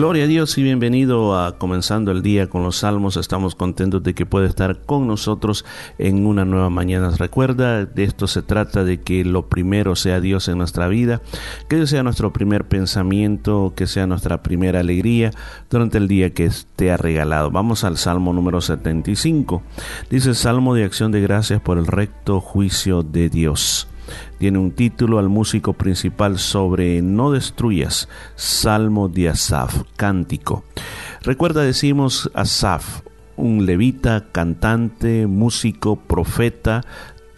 Gloria a Dios y bienvenido a Comenzando el Día con los Salmos. Estamos contentos de que pueda estar con nosotros en una nueva mañana. Recuerda, de esto se trata de que lo primero sea Dios en nuestra vida, que Dios sea nuestro primer pensamiento, que sea nuestra primera alegría durante el día que te ha regalado. Vamos al Salmo número 75. Dice Salmo de acción de gracias por el recto juicio de Dios tiene un título al músico principal sobre No destruyas, Salmo de Asaf, cántico. Recuerda, decimos Asaf, un levita, cantante, músico, profeta,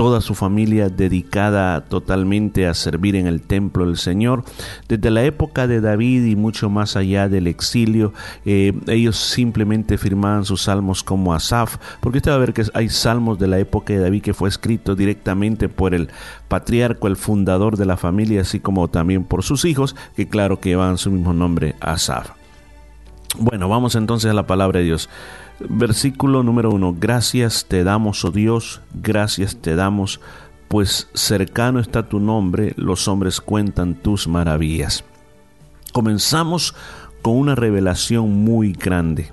toda su familia dedicada totalmente a servir en el templo del Señor. Desde la época de David y mucho más allá del exilio, eh, ellos simplemente firmaban sus salmos como Asaf, porque usted va a ver que hay salmos de la época de David que fue escrito directamente por el patriarca, el fundador de la familia, así como también por sus hijos, que claro que llevan su mismo nombre, Asaf. Bueno, vamos entonces a la palabra de Dios. Versículo número uno. Gracias te damos, oh Dios, gracias te damos, pues cercano está tu nombre, los hombres cuentan tus maravillas. Comenzamos con una revelación muy grande.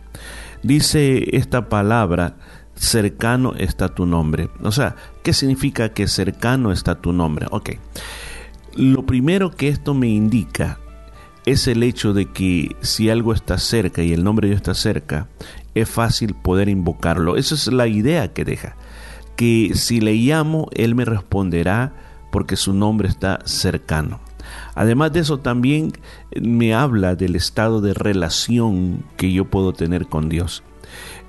Dice esta palabra, cercano está tu nombre. O sea, ¿qué significa que cercano está tu nombre? Ok. Lo primero que esto me indica es el hecho de que si algo está cerca y el nombre de Dios está cerca, es fácil poder invocarlo. Esa es la idea que deja. Que si le llamo, Él me responderá porque su nombre está cercano. Además de eso, también me habla del estado de relación que yo puedo tener con Dios.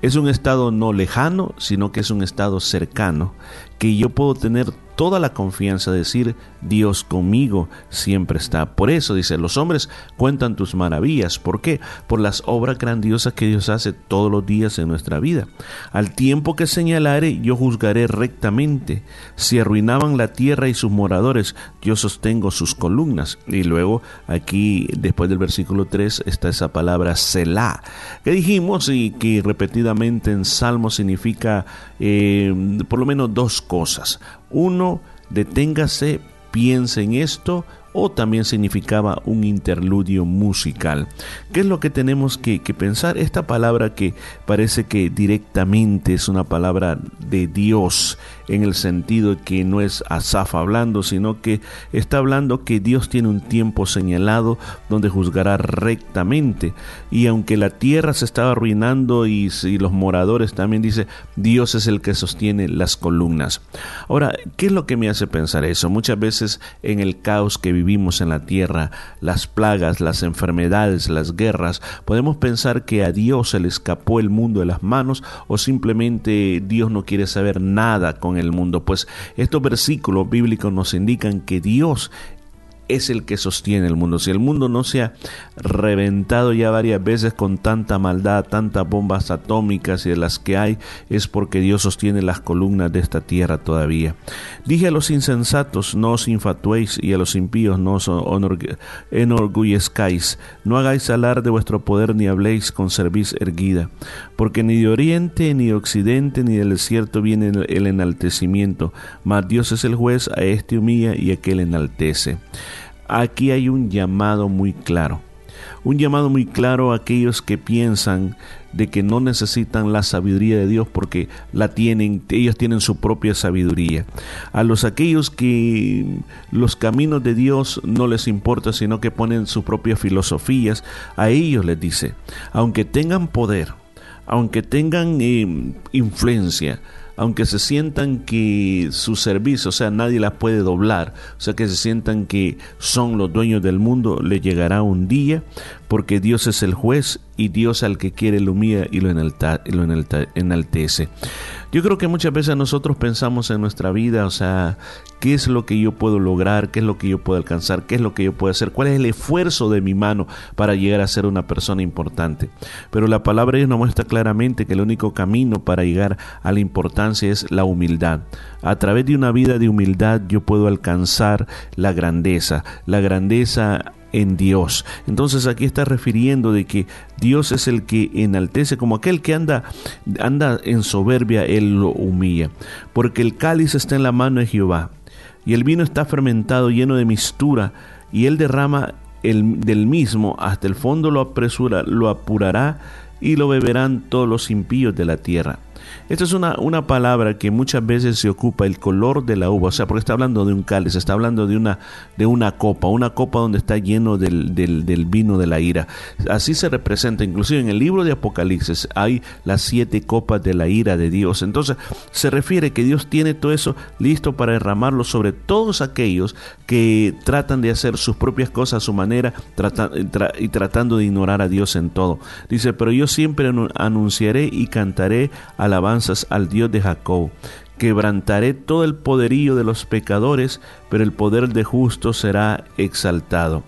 Es un estado no lejano, sino que es un estado cercano, que yo puedo tener toda la confianza de decir, Dios conmigo siempre está. Por eso dice, los hombres cuentan tus maravillas. ¿Por qué? Por las obras grandiosas que Dios hace todos los días en nuestra vida. Al tiempo que señalare, yo juzgaré rectamente. Si arruinaban la tierra y sus moradores, yo sostengo sus columnas. Y luego aquí, después del versículo 3, está esa palabra Selah, que dijimos y que en Salmo significa eh, por lo menos dos cosas. Uno, deténgase, piense en esto, o también significaba un interludio musical. ¿Qué es lo que tenemos que, pensar? Esta palabra que parece que directamente es una palabra de Dios en el sentido que no es Asaf hablando, sino que está hablando que Dios tiene un tiempo señalado donde juzgará rectamente. Y aunque la tierra se estaba arruinando y, y los moradores también dice, Dios es el que sostiene las columnas. Ahora, ¿qué es lo que me hace pensar eso? Muchas veces en el caos que vivimos en la tierra, las plagas, las enfermedades, las guerras, podemos pensar que a Dios se le escapó el mundo de las manos o simplemente Dios no quiere saber nada con el mundo. Pues estos versículos bíblicos nos indican que Dios es el que sostiene el mundo. Si el mundo no se ha reventado ya varias veces con tanta maldad, tantas bombas atómicas y de las que hay, es porque Dios sostiene las columnas de esta tierra todavía. Dije a los insensatos, no os infatuéis, y a los impíos no os enorgullezcáis. No hagáis alar de vuestro poder, ni habléis con cerviz erguida. Porque ni de oriente, ni de occidente, ni del desierto viene el enaltecimiento. Mas Dios es el juez, a este humilla y a aquel enaltece. Aquí hay un llamado muy claro. Un llamado muy claro a aquellos que piensan de que no necesitan la sabiduría de Dios porque la tienen, ellos tienen su propia sabiduría. A los aquellos que los caminos de Dios no les importa, sino que ponen sus propias filosofías, a ellos les dice, aunque tengan poder, aunque tengan eh, influencia, aunque se sientan que su servicio, o sea, nadie las puede doblar, o sea, que se sientan que son los dueños del mundo, le llegará un día, porque Dios es el juez y Dios al que quiere lo humilla y lo, enaltece. Yo creo que muchas veces nosotros pensamos en nuestra vida, o sea, qué es lo que yo puedo lograr, qué es lo que yo puedo alcanzar, qué es lo que yo puedo hacer, cuál es el esfuerzo de mi mano para llegar a ser una persona importante. Pero la palabra de Dios nos muestra claramente que el único camino para llegar a la importancia es la humildad. A través de una vida de humildad yo puedo alcanzar la grandeza. La grandeza en Dios. Entonces aquí está refiriendo de que Dios es el que enaltece como aquel que anda anda en soberbia él lo humilla, porque el cáliz está en la mano de Jehová y el vino está fermentado lleno de mistura y él derrama el, del mismo hasta el fondo lo apresura, lo apurará y lo beberán todos los impíos de la tierra. Esta es una, una palabra que muchas veces se ocupa el color de la uva, o sea, porque está hablando de un cáliz, está hablando de una, de una copa, una copa donde está lleno del, del, vino de la ira. Así se representa, inclusive en el libro de Apocalipsis hay las siete copas de la ira de Dios. Entonces se refiere que Dios tiene todo eso listo para derramarlo sobre todos aquellos que tratan de hacer sus propias cosas a su manera y tratando de ignorar a Dios en todo. Dice, pero yo siempre anunciaré y cantaré alabanza al Dios de Jacob. Quebrantaré todo el poderío de los pecadores, pero el poder de justo será exaltado.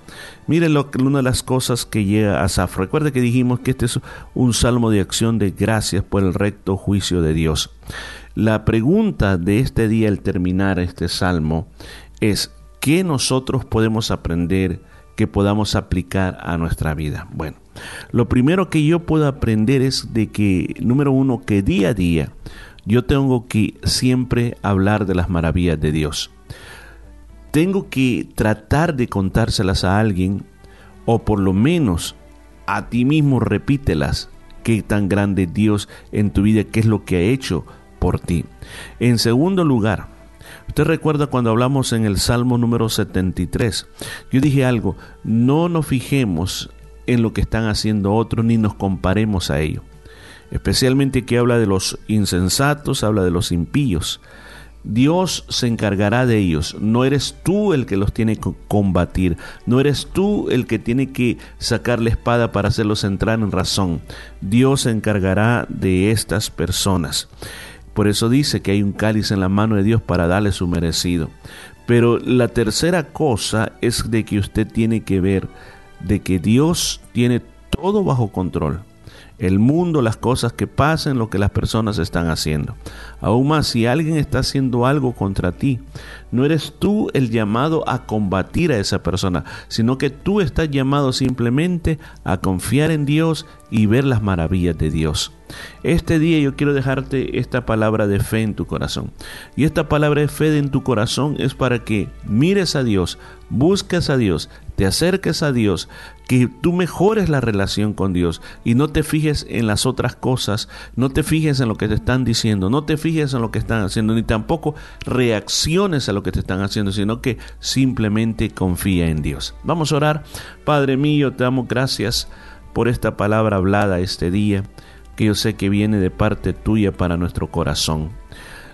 Miren lo, una de las cosas que llega a Asaf. Recuerde que dijimos que este es un salmo de acción de gracias por el recto juicio de Dios. La pregunta de este día al terminar este salmo es, ¿qué nosotros podemos aprender que podamos aplicar a nuestra vida? Bueno, lo primero que yo puedo aprender es de que, número uno, que día a día yo tengo que siempre hablar de las maravillas de Dios. Tengo que tratar de contárselas a alguien o por lo menos a ti mismo repítelas qué tan grande Dios en tu vida, qué es lo que ha hecho por ti. En segundo lugar, usted recuerda cuando hablamos en el Salmo número 73, yo dije algo, no nos fijemos en lo que están haciendo otros ni nos comparemos a ello. Especialmente que habla de los insensatos, habla de los impíos. Dios se encargará de ellos. No eres tú el que los tiene que combatir. No eres tú el que tiene que sacar la espada para hacerlos entrar en razón. Dios se encargará de estas personas. Por eso dice que hay un cáliz en la mano de Dios para darle su merecido. Pero la tercera cosa es de que usted tiene que ver de que Dios tiene todo bajo control. El mundo, las cosas que pasan, lo que las personas están haciendo. Aún más, si alguien está haciendo algo contra ti, no eres tú el llamado a combatir a esa persona, sino que tú estás llamado simplemente a confiar en Dios y ver las maravillas de Dios. Este día yo quiero dejarte esta palabra de fe en tu corazón. Y esta palabra de fe en tu corazón es para que mires a Dios, busques a Dios, te acerques a Dios, que tú mejores la relación con Dios y no te fijes en las otras cosas, no te fijes en lo que te están diciendo, no te fijes en lo que están haciendo, ni tampoco reacciones a lo que te están haciendo, sino que simplemente confía en Dios. Vamos a orar. Padre mío, te damos gracias por esta palabra hablada este día, que yo sé que viene de parte tuya para nuestro corazón.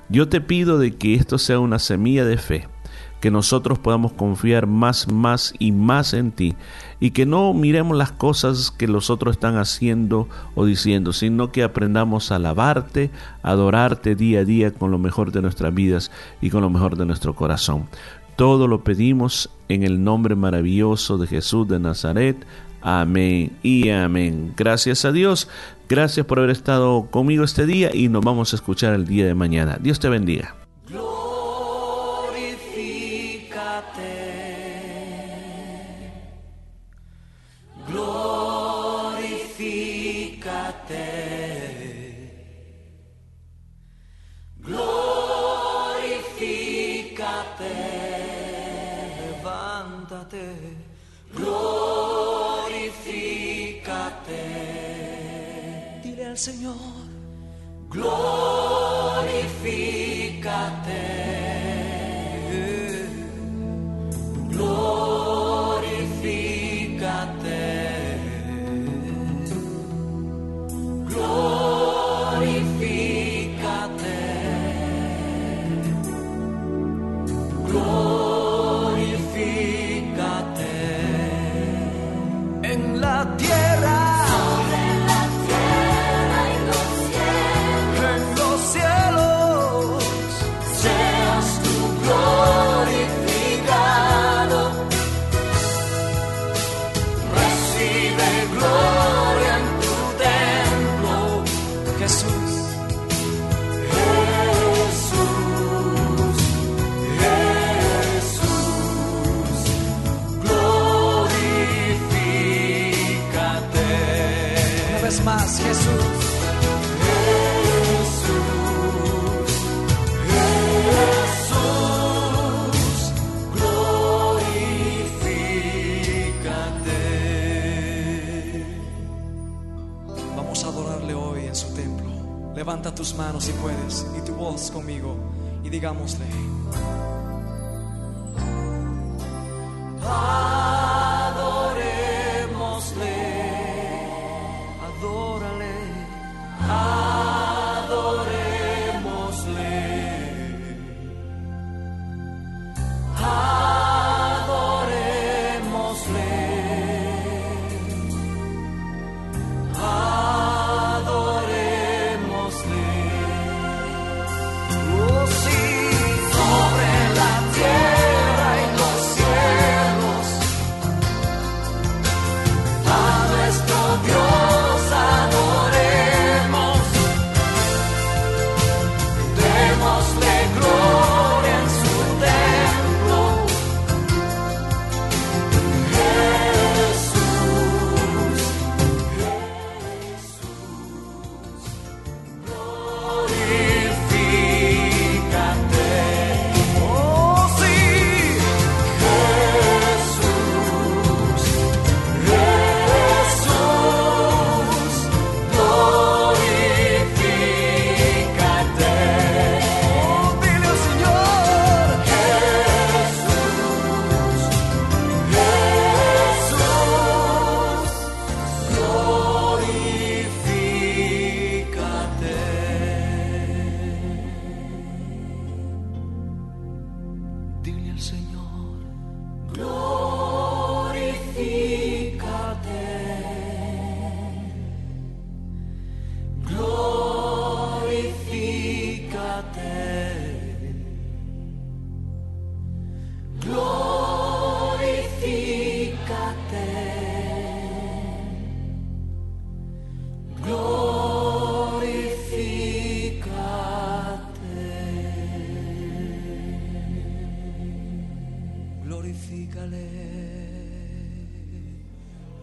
Yo te pido de que esto sea una semilla de fe, que nosotros podamos confiar más, más y más en ti y que no miremos las cosas que los otros están haciendo o diciendo, sino que aprendamos a alabarte, a adorarte día a día con lo mejor de nuestras vidas y con lo mejor de nuestro corazón. Todo lo pedimos en el nombre maravilloso de Jesús de Nazaret. Amén y amén. Gracias a Dios. Gracias por haber estado conmigo este día y nos vamos a escuchar el día de mañana. Dios te bendiga. Señor. Glorifícate. más Jesús. Jesús Gloria Vamos a adorarle hoy en su templo. Levanta tus manos si puedes y tu voz conmigo y digámosle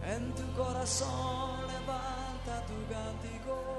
En tu corazón levanta tu cántico.